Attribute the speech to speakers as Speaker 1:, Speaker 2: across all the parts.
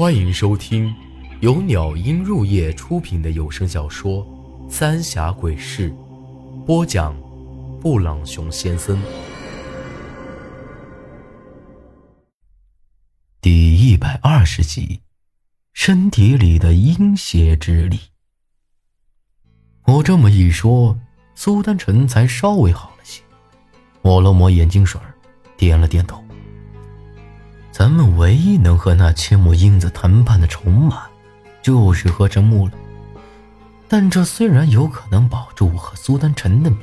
Speaker 1: 欢迎收听由鸟音入夜出品的有声小说《三峡鬼事》，播讲：布朗熊先生。第一百二十集，身体里的阴邪之力。我这么一说，苏丹臣才稍微好了些，抹了抹眼睛水，点了点头。咱们唯一能和那千木英子谈判的筹码，就是合成木了。但这虽然有可能保住我和苏丹臣的命，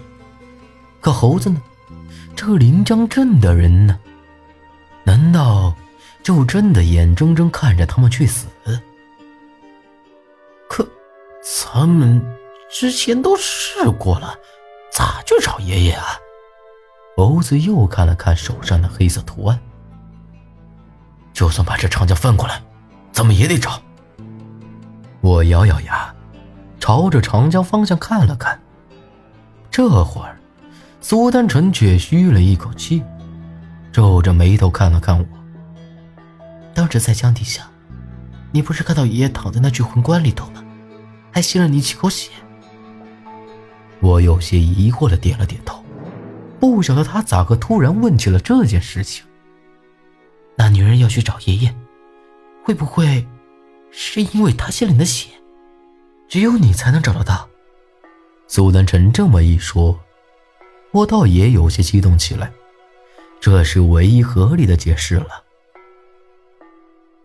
Speaker 1: 可猴子呢？这临江镇的人呢？难道就真的眼睁睁看着他们去死？可咱们之前都试过了，咋去找爷爷啊？猴子又看了看手上的黑色图案。就算把这长江翻过来，咱们也得找。我咬咬牙，朝着长江方向看了看。这会儿，苏丹臣却吁了一口气，皱着眉头看了看我。当时在江底下，你不是看到爷爷躺在那具魂棺里头吗？还吸了你几口血。我有些疑惑的点了点头，不晓得他咋个突然问起了这件事情。那女人要去找爷爷，会不会是因为她吸了你的血？只有你才能找得到。苏丹臣这么一说，我倒也有些激动起来。这是唯一合理的解释了。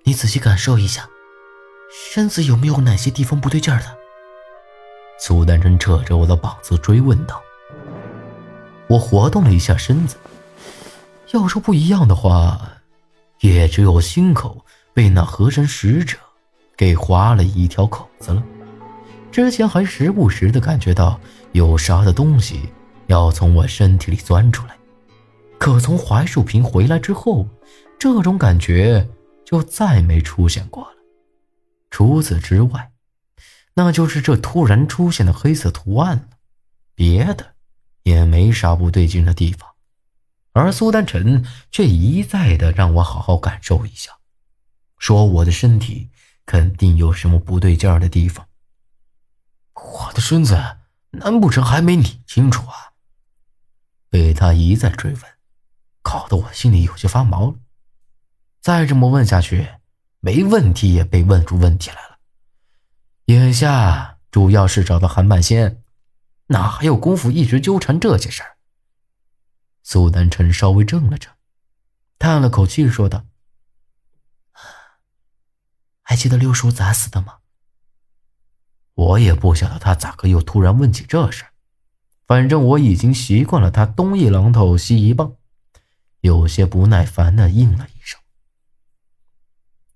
Speaker 1: 你仔细感受一下，身子有没有哪些地方不对劲儿的？苏丹臣扯着我的膀子追问道。我活动了一下身子，要说不一样的话。也只有心口被那河神使者给划了一条口子了。之前还时不时的感觉到有啥的东西要从我身体里钻出来，可从槐树坪回来之后，这种感觉就再没出现过了。除此之外，那就是这突然出现的黑色图案了，别的也没啥不对劲的地方。而苏丹臣却一再的让我好好感受一下，说我的身体肯定有什么不对劲儿的地方。我的身子难不成还没你清楚啊？被他一再追问，搞得我心里有些发毛了。再这么问下去，没问题也被问出问题来了。眼下主要是找到韩半仙，哪还有功夫一直纠缠这些事儿？苏丹臣稍微怔了怔，叹了口气，说道：“还记得六叔咋死的吗？”我也不晓得他咋个又突然问起这事，反正我已经习惯了他东一榔头西一棒，有些不耐烦的应了一声：“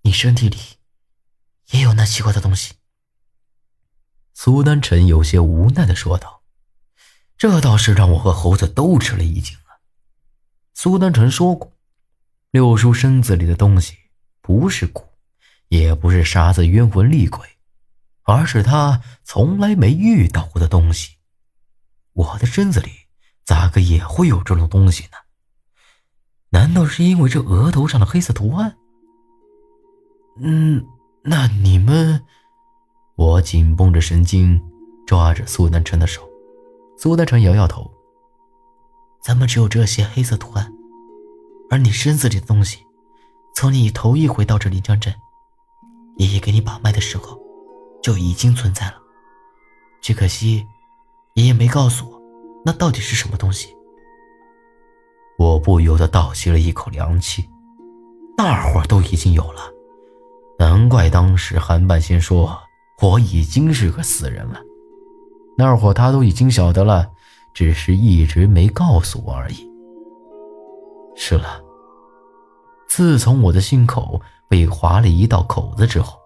Speaker 1: 你身体里也有那奇怪的东西。”苏丹臣有些无奈的说道：“这倒是让我和猴子都吃了一惊。”苏丹臣说过，六叔身子里的东西不是蛊，也不是啥子冤魂厉鬼，而是他从来没遇到过的东西。我的身子里咋个也会有这种东西呢？难道是因为这额头上的黑色图案？嗯，那你们……我紧绷着神经，抓着苏丹臣的手。苏丹臣摇摇头。咱们只有这些黑色图案，而你身子里的东西，从你头一回到这临江镇，爷爷给你把脉的时候，就已经存在了。只可惜，爷爷没告诉我，那到底是什么东西。我不由得倒吸了一口凉气，那会儿都已经有了，难怪当时韩半仙说我已经是个死人了，那会儿他都已经晓得了。只是一直没告诉我而已。是了，自从我的心口被划了一道口子之后，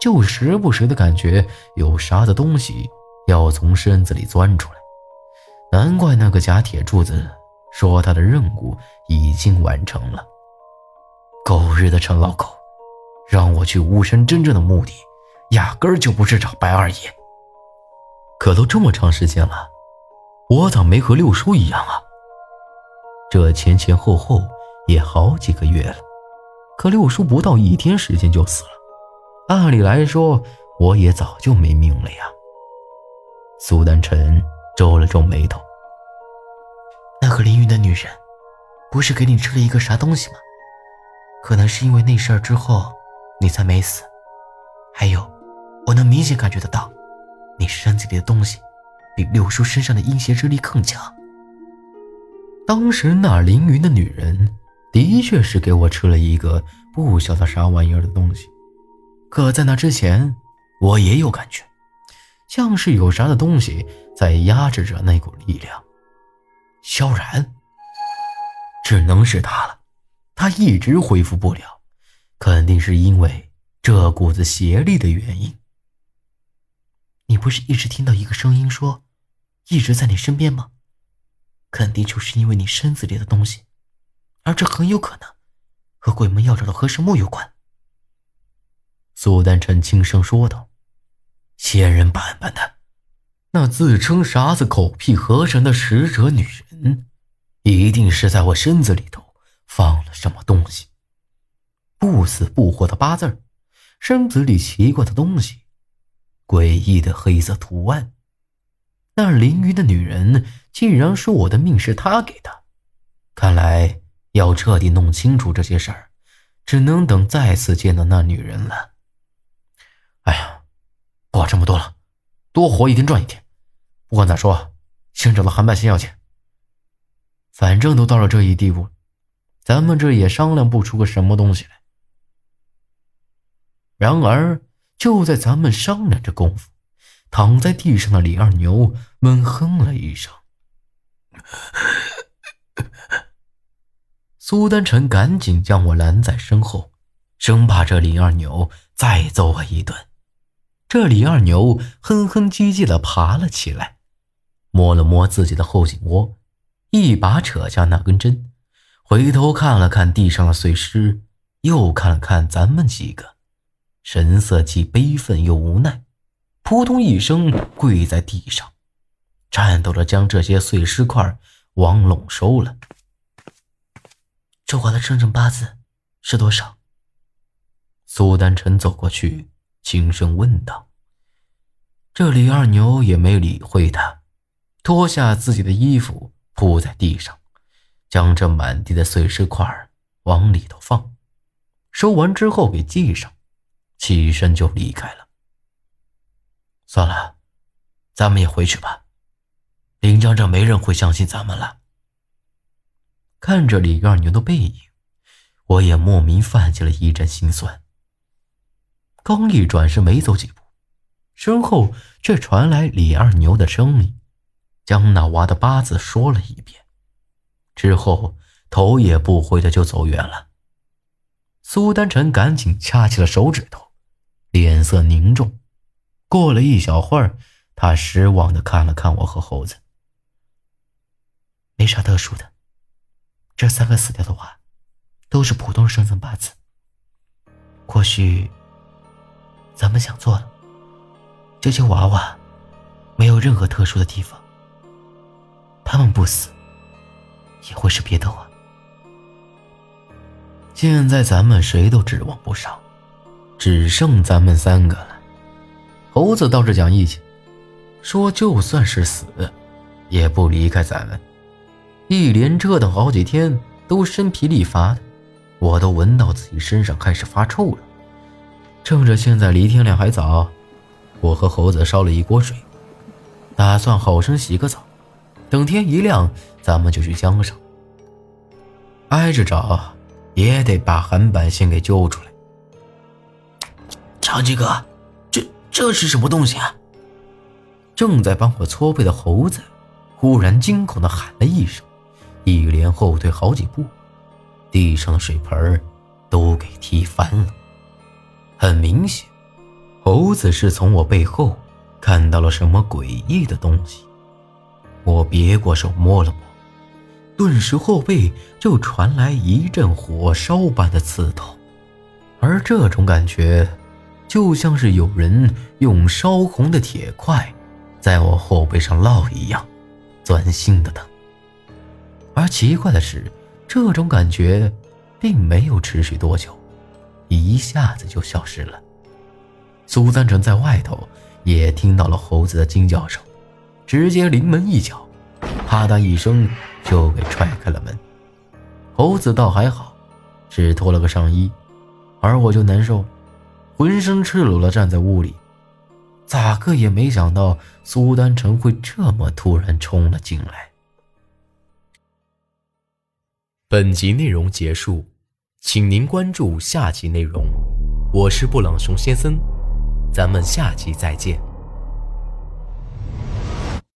Speaker 1: 就时不时的感觉有啥子东西要从身子里钻出来。难怪那个假铁柱子说他的任务已经完成了。狗日的陈老狗，让我去巫山真正的目的，压根儿就不是找白二爷。可都这么长时间了。我咋没和六叔一样啊？这前前后后也好几个月了，可六叔不到一天时间就死了，按理来说，我也早就没命了呀。苏丹晨皱了皱眉头。
Speaker 2: 那个凌云的女人，不是给你吃了一个啥东西吗？可能是因为那事儿之后，你才没死。还有，我能明显感觉得到，你身体里的东西，比六叔身上的阴邪之力更强。
Speaker 1: 当时那凌云的女人，的确是给我吃了一个不晓得啥玩意儿的东西。可在那之前，我也有感觉，像是有啥的东西在压制着那股力量。萧然，只能是他了。他一直恢复不了，肯定是因为这股子邪力的原因。
Speaker 2: 你不是一直听到一个声音说，一直在你身边吗？肯定就是因为你身子里的东西，而这很有可能和鬼门要找的和神木有关。
Speaker 1: 苏丹臣轻声说道：“仙人板板的，那自称啥子狗屁河神的使者女人，一定是在我身子里头。”放了什么东西？不死不活的八字儿身子里奇怪的东西，诡异的黑色图案。那淋雨的女人竟然说我的命是她给的，看来要彻底弄清楚这些事儿，只能等再次见到那女人了。哎呀，不管这么多了，多活一天赚一天。不管咋说，先找到韩半仙要紧。反正都到了这一地步。咱们这也商量不出个什么东西来。然而，就在咱们商量着功夫，躺在地上的李二牛闷哼了一声。苏丹晨赶紧将我拦在身后，生怕这李二牛再揍我一顿。这李二牛哼哼唧唧的爬了起来，摸了摸自己的后颈窝，一把扯下那根针。回头看了看地上的碎尸，又看了看咱们几个，神色既悲愤又无奈，扑通一声跪在地上，颤抖着将这些碎尸块往拢收了。
Speaker 2: 这卦的生辰八字是多少？
Speaker 1: 苏丹晨走过去，轻声问道。这李二牛也没理会他，脱下自己的衣服铺在地上。将这满地的碎尸块往里头放，收完之后给系上，起身就离开了。算了，咱们也回去吧。林江这没人会相信咱们了。看着李二牛的背影，我也莫名泛起了一阵心酸。刚一转身，没走几步，身后却传来李二牛的声音，将那娃的八字说了一遍。之后，头也不回的就走远了。苏丹晨赶紧掐起了手指头，脸色凝重。过了一小会儿，他失望的看了看我和猴子，
Speaker 2: 没啥特殊的。这三个死掉的娃，都是普通生辰八字。或许，咱们想错了。这些娃娃，没有任何特殊的地方。他们不死。也会是别的娃。
Speaker 1: 现在咱们谁都指望不上，只剩咱们三个了。猴子倒是讲义气，说就算是死，也不离开咱们。一连折腾好几天，都身疲力乏的，我都闻到自己身上开始发臭了。趁着现在离天亮还早，我和猴子烧了一锅水，打算好生洗个澡。等天一亮，咱们就去江上。挨着找，也得把韩板仙给揪出来。
Speaker 2: 长吉哥，这这是什么东西啊？
Speaker 1: 正在帮我搓背的猴子，忽然惊恐的喊了一声，一连后退好几步，地上的水盆都给踢翻了。很明显，猴子是从我背后看到了什么诡异的东西。我别过手摸了摸，顿时后背就传来一阵火烧般的刺痛，而这种感觉，就像是有人用烧红的铁块在我后背上烙一样，钻心的疼。而奇怪的是，这种感觉并没有持续多久，一下子就消失了。苏三成在外头也听到了猴子的惊叫声，直接临门一脚，啪嗒一声就给踹开了门。猴子倒还好，只脱了个上衣，而我就难受，浑身赤裸的站在屋里，咋个也没想到苏丹成会这么突然冲了进来。
Speaker 3: 本集内容结束，请您关注下集内容。我是布朗熊先生。咱们下集再见。